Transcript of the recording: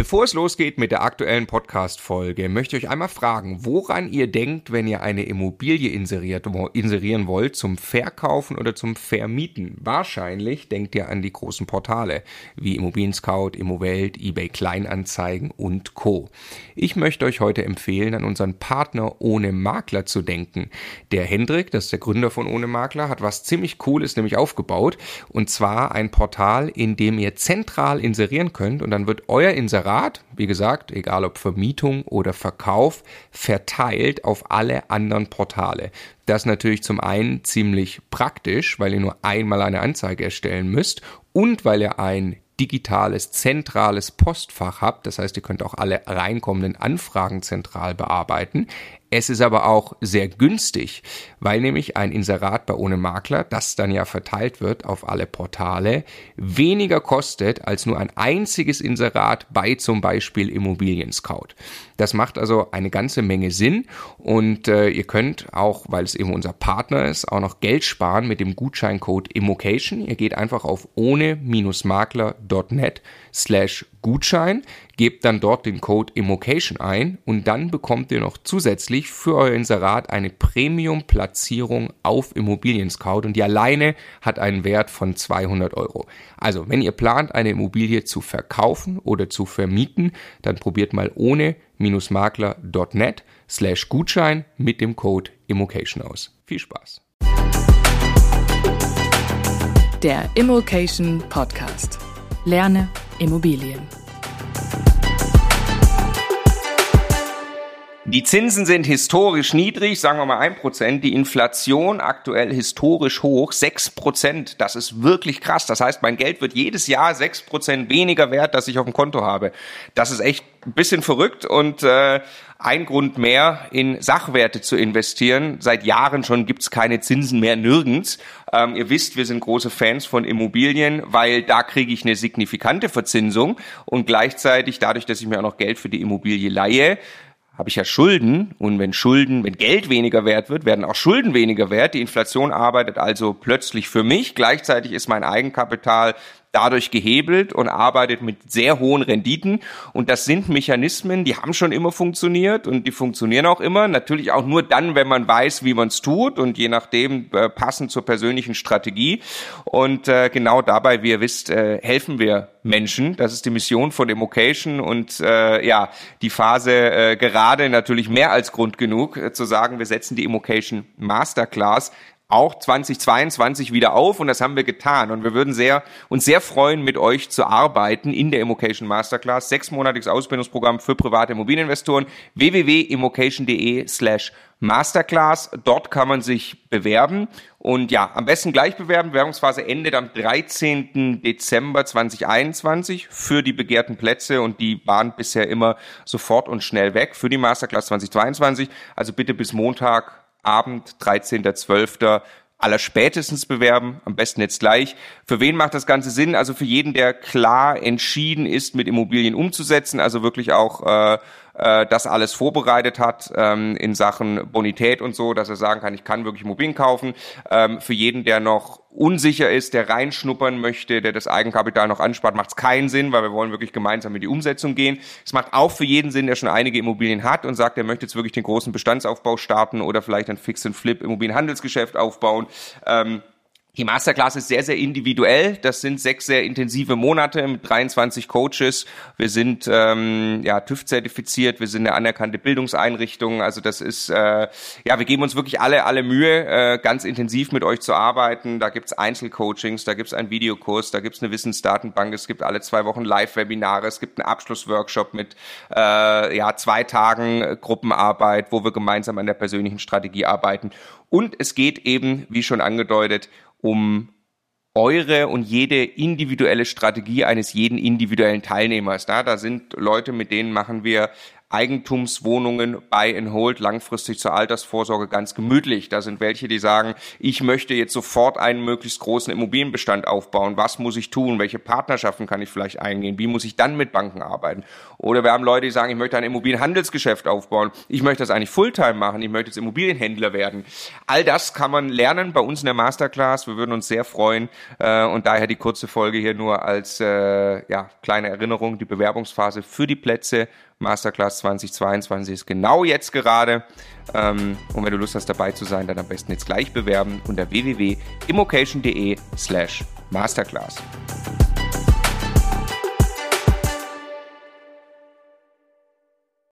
Bevor es losgeht mit der aktuellen Podcast-Folge, möchte ich euch einmal fragen, woran ihr denkt, wenn ihr eine Immobilie inserieren wollt, zum Verkaufen oder zum Vermieten. Wahrscheinlich denkt ihr an die großen Portale wie Immobilien Scout, Immowelt, eBay Kleinanzeigen und Co. Ich möchte euch heute empfehlen, an unseren Partner Ohne Makler zu denken. Der Hendrik, das ist der Gründer von Ohne Makler, hat was ziemlich Cooles nämlich aufgebaut und zwar ein Portal, in dem ihr zentral inserieren könnt und dann wird euer Inserat Inserat, wie gesagt, egal ob Vermietung oder Verkauf, verteilt auf alle anderen Portale. Das ist natürlich zum einen ziemlich praktisch, weil ihr nur einmal eine Anzeige erstellen müsst und weil ihr ein digitales, zentrales Postfach habt. Das heißt, ihr könnt auch alle reinkommenden Anfragen zentral bearbeiten. Es ist aber auch sehr günstig, weil nämlich ein Inserat bei ohne Makler, das dann ja verteilt wird auf alle Portale, weniger kostet als nur ein einziges Inserat bei zum Beispiel Immobilien Scout. Das macht also eine ganze Menge Sinn und äh, ihr könnt auch, weil es eben unser Partner ist, auch noch Geld sparen mit dem Gutscheincode Immocation. Ihr geht einfach auf ohne-makler.net slash Gutschein, gebt dann dort den Code Immocation ein und dann bekommt ihr noch zusätzlich für euer Inserat eine Premium-Platzierung auf Immobilien Scout und die alleine hat einen Wert von 200 Euro. Also, wenn ihr plant, eine Immobilie zu verkaufen oder zu vermieten, dann probiert mal ohne makler.net slash Gutschein mit dem Code Immocation aus. Viel Spaß! Der Immocation Podcast. Lerne Immobilien. Die Zinsen sind historisch niedrig, sagen wir mal ein Prozent. Die Inflation aktuell historisch hoch, sechs Prozent. Das ist wirklich krass. Das heißt, mein Geld wird jedes Jahr sechs Prozent weniger wert, das ich auf dem Konto habe. Das ist echt ein bisschen verrückt und äh, ein Grund mehr, in Sachwerte zu investieren. Seit Jahren schon gibt's keine Zinsen mehr nirgends. Ähm, ihr wisst, wir sind große Fans von Immobilien, weil da kriege ich eine signifikante Verzinsung und gleichzeitig dadurch, dass ich mir auch noch Geld für die Immobilie leihe, habe ich ja Schulden und wenn Schulden, wenn Geld weniger wert wird, werden auch Schulden weniger wert. Die Inflation arbeitet also plötzlich für mich. Gleichzeitig ist mein Eigenkapital dadurch gehebelt und arbeitet mit sehr hohen Renditen. Und das sind Mechanismen, die haben schon immer funktioniert und die funktionieren auch immer. Natürlich auch nur dann, wenn man weiß, wie man es tut und je nachdem äh, passend zur persönlichen Strategie. Und äh, genau dabei, wie ihr wisst, äh, helfen wir Menschen. Das ist die Mission von Democation und äh, ja, die Phase äh, gerade natürlich mehr als Grund genug äh, zu sagen, wir setzen die Emocation Masterclass auch 2022 wieder auf und das haben wir getan. Und wir würden sehr uns sehr freuen mit euch zu arbeiten in der Immocation Masterclass. Sechsmonatiges Ausbildungsprogramm für private Immobilieninvestoren. www.immocation.de slash Masterclass. Dort kann man sich bewerben. Und ja am besten gleich bewerben. Bewerbungsphase endet am 13. Dezember 2021 für die begehrten Plätze. Und die waren bisher immer sofort und schnell weg für die Masterclass 2022 also bitte bis Montag Abend, 13.12. aller spätestens bewerben, am besten jetzt gleich. Für wen macht das Ganze Sinn? Also für jeden, der klar entschieden ist, mit Immobilien umzusetzen, also wirklich auch äh, äh, das alles vorbereitet hat ähm, in Sachen Bonität und so, dass er sagen kann, ich kann wirklich Immobilien kaufen. Ähm, für jeden, der noch unsicher ist, der reinschnuppern möchte, der das Eigenkapital noch anspart, macht es keinen Sinn, weil wir wollen wirklich gemeinsam in die Umsetzung gehen. Es macht auch für jeden Sinn, der schon einige Immobilien hat und sagt, er möchte jetzt wirklich den großen Bestandsaufbau starten oder vielleicht ein Fix and Flip Immobilienhandelsgeschäft aufbauen. Ähm, die Masterclass ist sehr, sehr individuell. Das sind sechs sehr intensive Monate mit 23 Coaches. Wir sind ähm, ja TÜV-zertifiziert, wir sind eine anerkannte Bildungseinrichtung. Also das ist, äh, ja, wir geben uns wirklich alle, alle Mühe, äh, ganz intensiv mit euch zu arbeiten. Da gibt's Einzelcoachings, da gibt's einen Videokurs, da gibt's eine Wissensdatenbank, es gibt alle zwei Wochen Live-Webinare, es gibt einen Abschlussworkshop mit äh, ja, zwei Tagen Gruppenarbeit, wo wir gemeinsam an der persönlichen Strategie arbeiten. Und es geht eben, wie schon angedeutet, um eure und jede individuelle Strategie eines jeden individuellen Teilnehmers. Da, da sind Leute, mit denen machen wir Eigentumswohnungen buy and hold langfristig zur Altersvorsorge ganz gemütlich. Da sind welche, die sagen, ich möchte jetzt sofort einen möglichst großen Immobilienbestand aufbauen. Was muss ich tun? Welche Partnerschaften kann ich vielleicht eingehen? Wie muss ich dann mit Banken arbeiten? Oder wir haben Leute, die sagen, ich möchte ein Immobilienhandelsgeschäft aufbauen. Ich möchte das eigentlich Fulltime machen. Ich möchte jetzt Immobilienhändler werden. All das kann man lernen bei uns in der Masterclass. Wir würden uns sehr freuen. Äh, und daher die kurze Folge hier nur als äh, ja, kleine Erinnerung. Die Bewerbungsphase für die Plätze Masterclass 2022 ist genau jetzt gerade. Ähm, und wenn du Lust hast dabei zu sein, dann am besten jetzt gleich bewerben unter www.immocation.de slash masterclass.